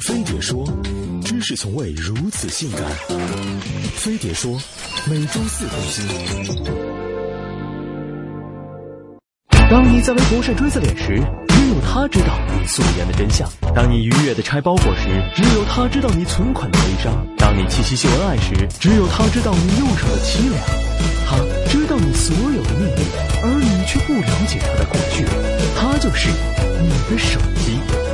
飞碟说，知识从未如此性感。飞碟说，每周四更新。当你在为国善追责脸时，只有他知道你素颜的真相；当你愉悦的拆包裹时，只有他知道你存款的悲伤；当你七夕秀恩爱时，只有他知道你忧伤的凄凉。他知道你所有的秘密，而你却不了解他的过去。他就是你的手机。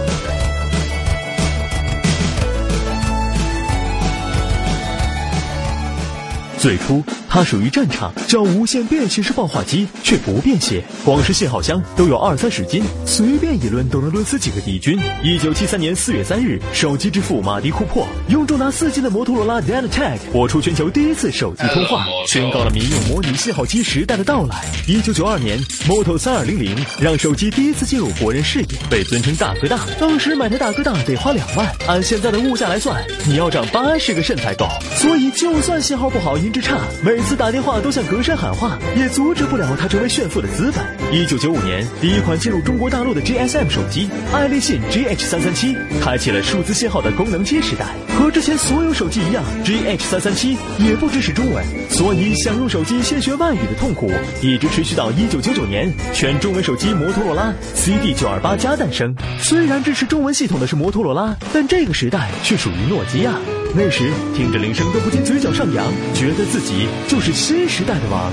最初，它属于战场，叫无线便携式报话机，却不便携，光是信号箱都有二三十斤，随便一抡都能抡死几个敌军。一九七三年四月三日，手机之父马迪库珀用重达四斤的摩托罗拉 DataTag 播出全球第一次手机通话，宣告了民用模拟信号机时代的到来。一九九二年，Moto 三二零零让手机第一次进入国人视野，被尊称大哥大。当时买台大哥大得花两万，按现在的物价来算，你要长八十个肾才够。所以，就算信号不好，音质差，每每次打电话都像隔山喊话，也阻止不了他成为炫富的资本。一九九五年，第一款进入中国大陆的 GSM 手机爱立信 GH 三三七，开启了数字信号的功能机时代。和之前所有手机一样，GH 三三七也不支持中文，所以想用手机先学外语的痛苦一直持续到一九九九年，全中文手机摩托罗拉 CD 九二八加诞生。虽然支持中文系统的是摩托罗拉，但这个时代却属于诺基亚。那时听着铃声都不禁嘴角上扬，觉得自己就是新时代的王。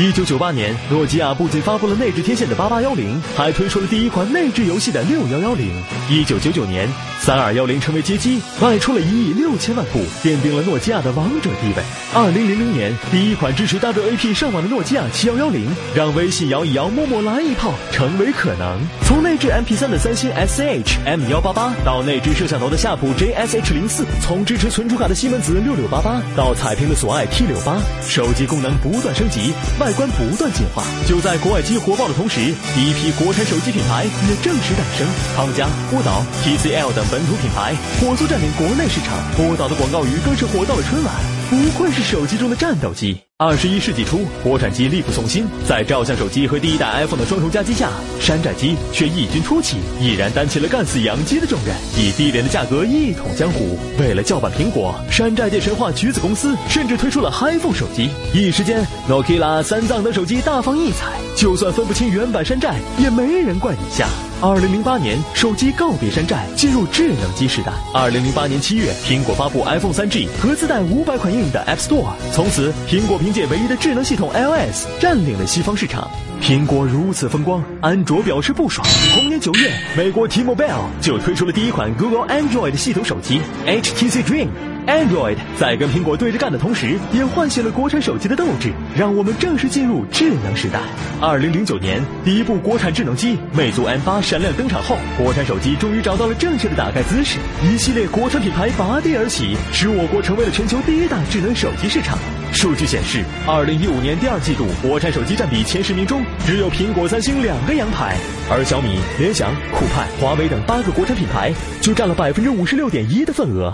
一九九八年，诺基亚不仅发布了内置天线的八八幺零，还推出了第一款内置游戏的六幺幺零。一九九九年，三二幺零成为街机，卖出了一亿六千万部，奠定了诺基亚的王者地位。二零零零年，第一款支持 WAP 上网的诺基亚七幺幺零，让微信摇一摇，陌陌来一炮成为可能。从内置 MP 三的三星 SHM 幺八八，到内置摄像头的夏普 JSH 零四，从支持存储卡的西门子六六八八，到彩屏的索爱 T 六八，手机功能不断升级，外外观不断进化。就在国外机火爆的同时，第一批国产手机品牌也正式诞生，康佳、波导、TCL 等本土品牌火速占领国内市场。波导的广告语更是火到了春晚。不愧是手机中的战斗机。二十一世纪初，国产机力不从心，在照相手机和第一代 iPhone 的双重夹击下，山寨机却异军突起，毅然担起了干死洋机的重任，以低廉的价格一统江湖。为了叫板苹果，山寨界神话橘子公司甚至推出了 iPhone 手机。一时间，Nokia、三藏等手机大放异彩，就算分不清原版山寨，也没人怪你下。二零零八年，手机告别山寨，进入智能机时代。二零零八年七月，苹果发布 iPhone 三 G 和自带五百款应用的 App Store，从此苹果凭借唯一的智能系统 iOS 占领了西方市场。苹果如此风光，安卓表示不爽。同年九月，美国 T-Mobile 就推出了第一款 Google Android 系统手机 HTC Dream。Android 在跟苹果对着干的同时，也唤醒了国产手机的斗志，让我们正式进入智能时代。二零零九年，第一部国产智能机魅族 M 八闪亮登场后，国产手机终于找到了正确的打开姿势，一系列国产品牌拔地而起，使我国成为了全球第一大智能手机市场。数据显示，二零一五年第二季度国产手机占比前十名中，只有苹果、三星两个洋牌，而小米、联想、酷派、华为等八个国产品牌就占了百分之五十六点一的份额。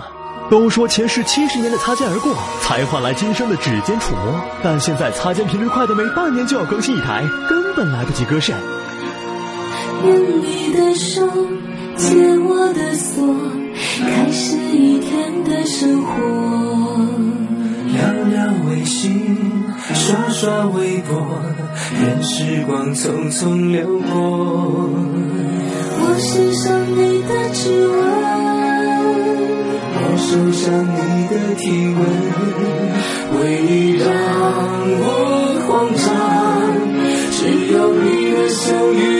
都说前世七十年的擦肩而过，才换来今生的指尖触摸。但现在擦肩频率快的每半年就要更新一台，根本来不及割肾。用你的手解我的锁，开始一天的生活。聊聊微信，刷刷微博，任时光匆匆流过。我欣赏你的指纹。受伤你的体温，回忆让我慌张，只有你的笑语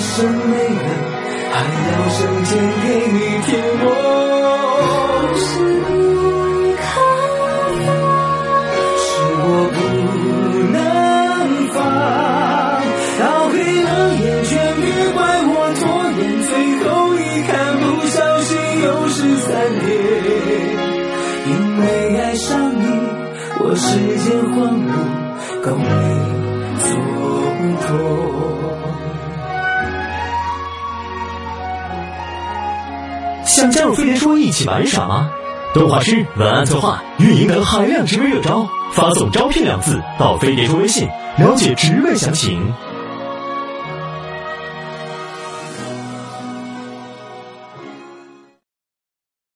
生没了，还要上天给你填我。是不可是我不能放，到黑了眼圈，别怪我拖延，最后一看不小心又是三天。因为爱上你，我时间荒芜，够你蹉跎。想加入飞碟说一起玩耍吗？动画师、文案策划、运营等海量职位热招，发送“招聘”两字到飞碟说微信，了解职位详情。